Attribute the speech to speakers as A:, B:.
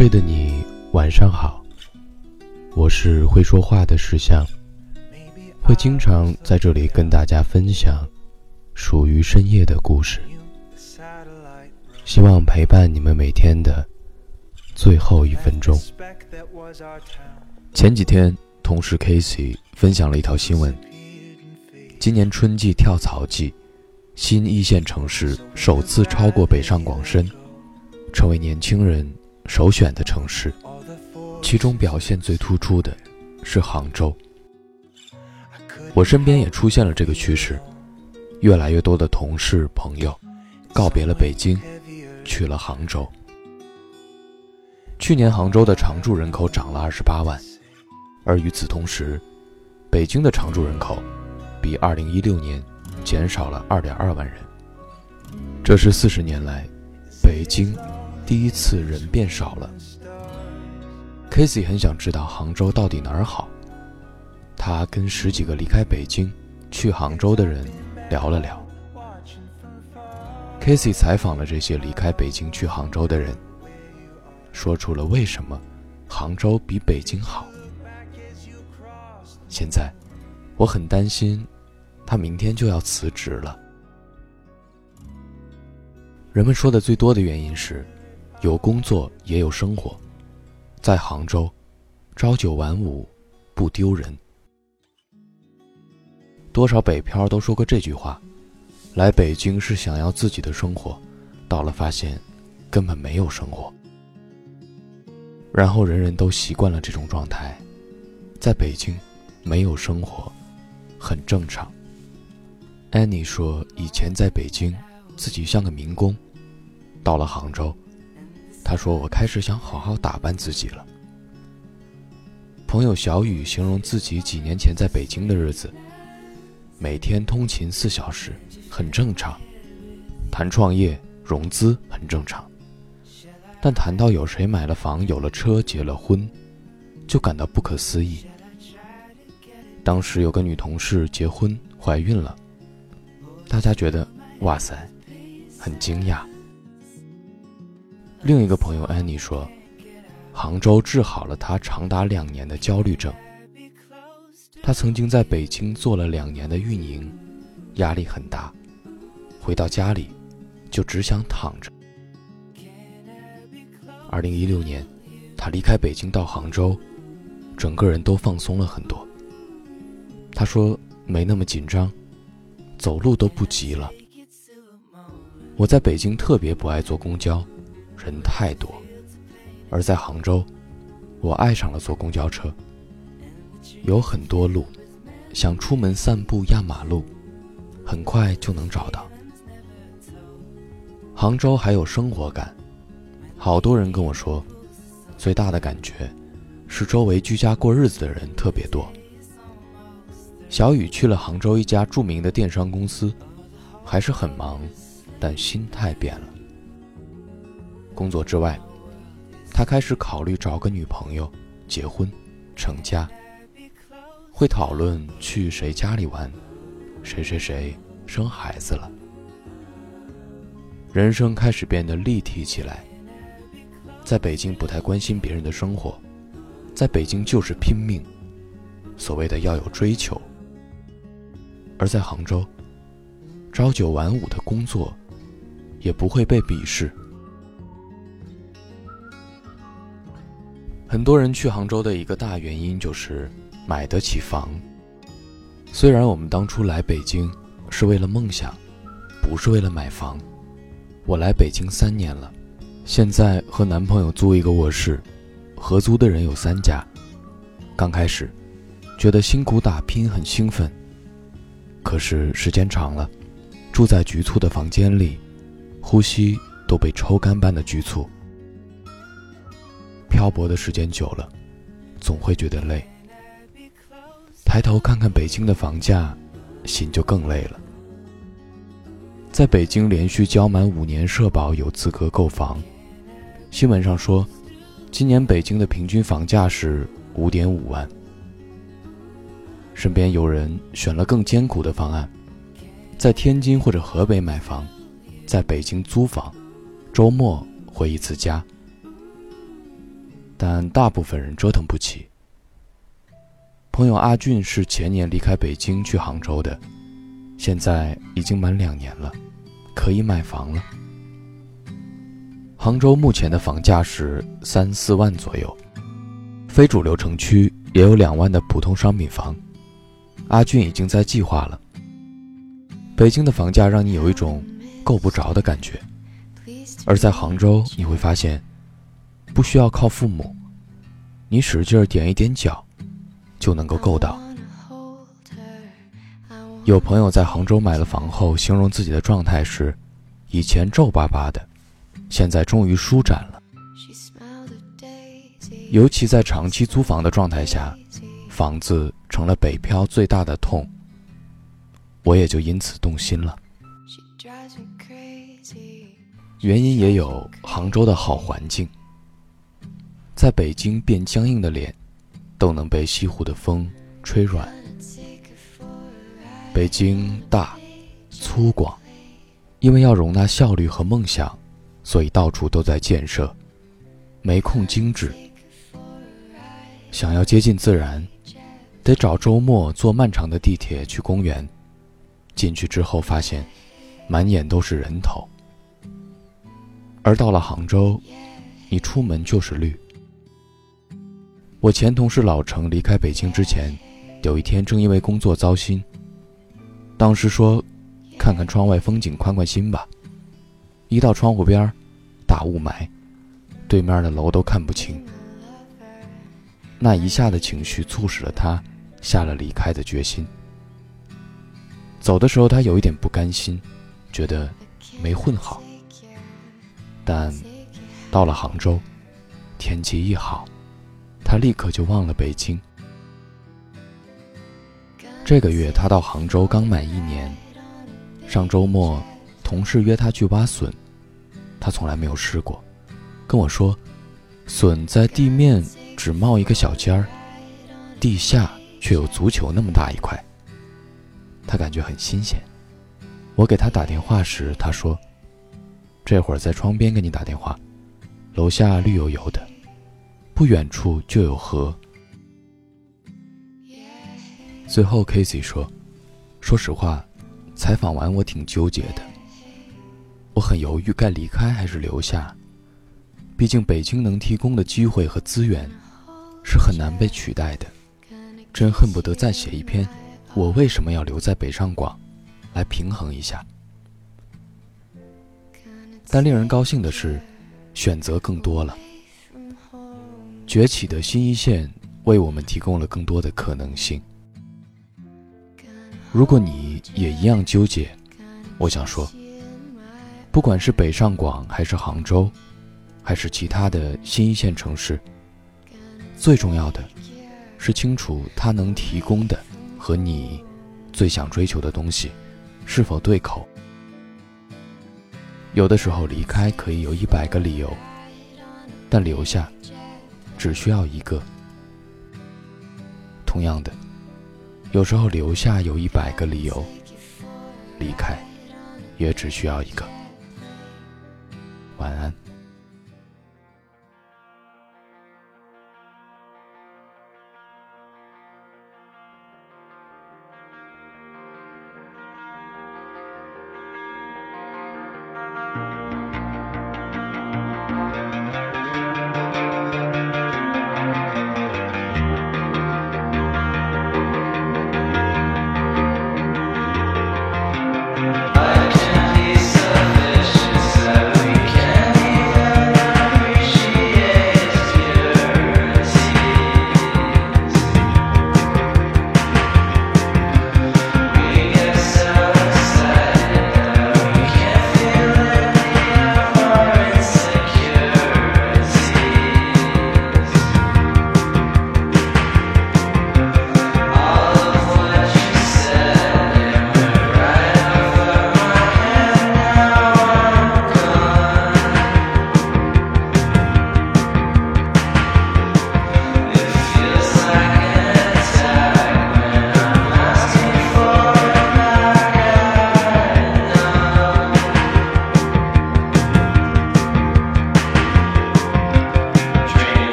A: 睡的你，晚上好。我是会说话的石像，会经常在这里跟大家分享属于深夜的故事，希望陪伴你们每天的最后一分钟。前几天，同事 Casey 分享了一条新闻：今年春季跳槽季，新一线城市首次超过北上广深，成为年轻人首选的城市。其中表现最突出的是杭州。我身边也出现了这个趋势，越来越多的同事朋友告别了北京，去了杭州。去年杭州的常住人口涨了二十八万，而与此同时，北京的常住人口比二零一六年减少了二点二万人。这是四十年来北京第一次人变少了。Casey 很想知道杭州到底哪儿好，他跟十几个离开北京去杭州的人聊了聊。Casey 采访了这些离开北京去杭州的人。说出了为什么杭州比北京好。现在，我很担心，他明天就要辞职了。人们说的最多的原因是，有工作也有生活，在杭州，朝九晚五，不丢人。多少北漂都说过这句话，来北京是想要自己的生活，到了发现，根本没有生活。然后人人都习惯了这种状态，在北京，没有生活，很正常。安妮说，以前在北京，自己像个民工，到了杭州，他说我开始想好好打扮自己了。朋友小雨形容自己几年前在北京的日子，每天通勤四小时，很正常；谈创业融资很正常。但谈到有谁买了房、有了车、结了婚，就感到不可思议。当时有个女同事结婚怀孕了，大家觉得哇塞，很惊讶。另一个朋友安妮说，杭州治好了她长达两年的焦虑症。她曾经在北京做了两年的运营，压力很大，回到家里就只想躺着。二零一六年，他离开北京到杭州，整个人都放松了很多。他说没那么紧张，走路都不急了。我在北京特别不爱坐公交，人太多；而在杭州，我爱上了坐公交车。有很多路，想出门散步压马路，很快就能找到。杭州还有生活感。好多人跟我说，最大的感觉是周围居家过日子的人特别多。小雨去了杭州一家著名的电商公司，还是很忙，但心态变了。工作之外，他开始考虑找个女朋友，结婚，成家。会讨论去谁家里玩，谁谁谁生孩子了，人生开始变得立体起来。在北京不太关心别人的生活，在北京就是拼命，所谓的要有追求。而在杭州，朝九晚五的工作，也不会被鄙视。很多人去杭州的一个大原因就是买得起房。虽然我们当初来北京是为了梦想，不是为了买房。我来北京三年了。现在和男朋友租一个卧室，合租的人有三家。刚开始，觉得辛苦打拼很兴奋。可是时间长了，住在局促的房间里，呼吸都被抽干般的局促。漂泊的时间久了，总会觉得累。抬头看看北京的房价，心就更累了。在北京连续交满五年社保，有资格购房。新闻上说，今年北京的平均房价是五点五万。身边有人选了更艰苦的方案，在天津或者河北买房，在北京租房，周末回一次家。但大部分人折腾不起。朋友阿俊是前年离开北京去杭州的，现在已经满两年了，可以买房了。杭州目前的房价是三四万左右，非主流城区也有两万的普通商品房。阿俊已经在计划了。北京的房价让你有一种够不着的感觉，而在杭州你会发现，不需要靠父母，你使劲点一点脚，就能够够到。有朋友在杭州买了房后，形容自己的状态是：以前皱巴巴的。现在终于舒展了，尤其在长期租房的状态下，房子成了北漂最大的痛。我也就因此动心了。原因也有杭州的好环境，在北京变僵硬的脸，都能被西湖的风吹软。北京大、粗犷，因为要容纳效率和梦想。所以到处都在建设，没空精致。想要接近自然，得找周末坐漫长的地铁去公园。进去之后发现，满眼都是人头。而到了杭州，你出门就是绿。我前同事老程离开北京之前，有一天正因为工作糟心，当时说：“看看窗外风景，宽宽心吧。”一到窗户边。大雾霾，对面的楼都看不清。那一下的情绪促使了他下了离开的决心。走的时候，他有一点不甘心，觉得没混好。但到了杭州，天气一好，他立刻就忘了北京。这个月他到杭州刚满一年，上周末同事约他去挖笋。他从来没有试过，跟我说，笋在地面只冒一个小尖儿，地下却有足球那么大一块。他感觉很新鲜。我给他打电话时，他说：“这会儿在窗边给你打电话，楼下绿油油的，不远处就有河。”最后 k a s e y 说：“说实话，采访完我挺纠结的。”我很犹豫，该离开还是留下。毕竟北京能提供的机会和资源，是很难被取代的。真恨不得再写一篇，我为什么要留在北上广，来平衡一下。但令人高兴的是，选择更多了。崛起的新一线为我们提供了更多的可能性。如果你也一样纠结，我想说。不管是北上广，还是杭州，还是其他的新一线城市，最重要的，是清楚它能提供的和你最想追求的东西是否对口。有的时候离开可以有一百个理由，但留下只需要一个。同样的有时候留下有一百个理由离开也只需要一个。晚安。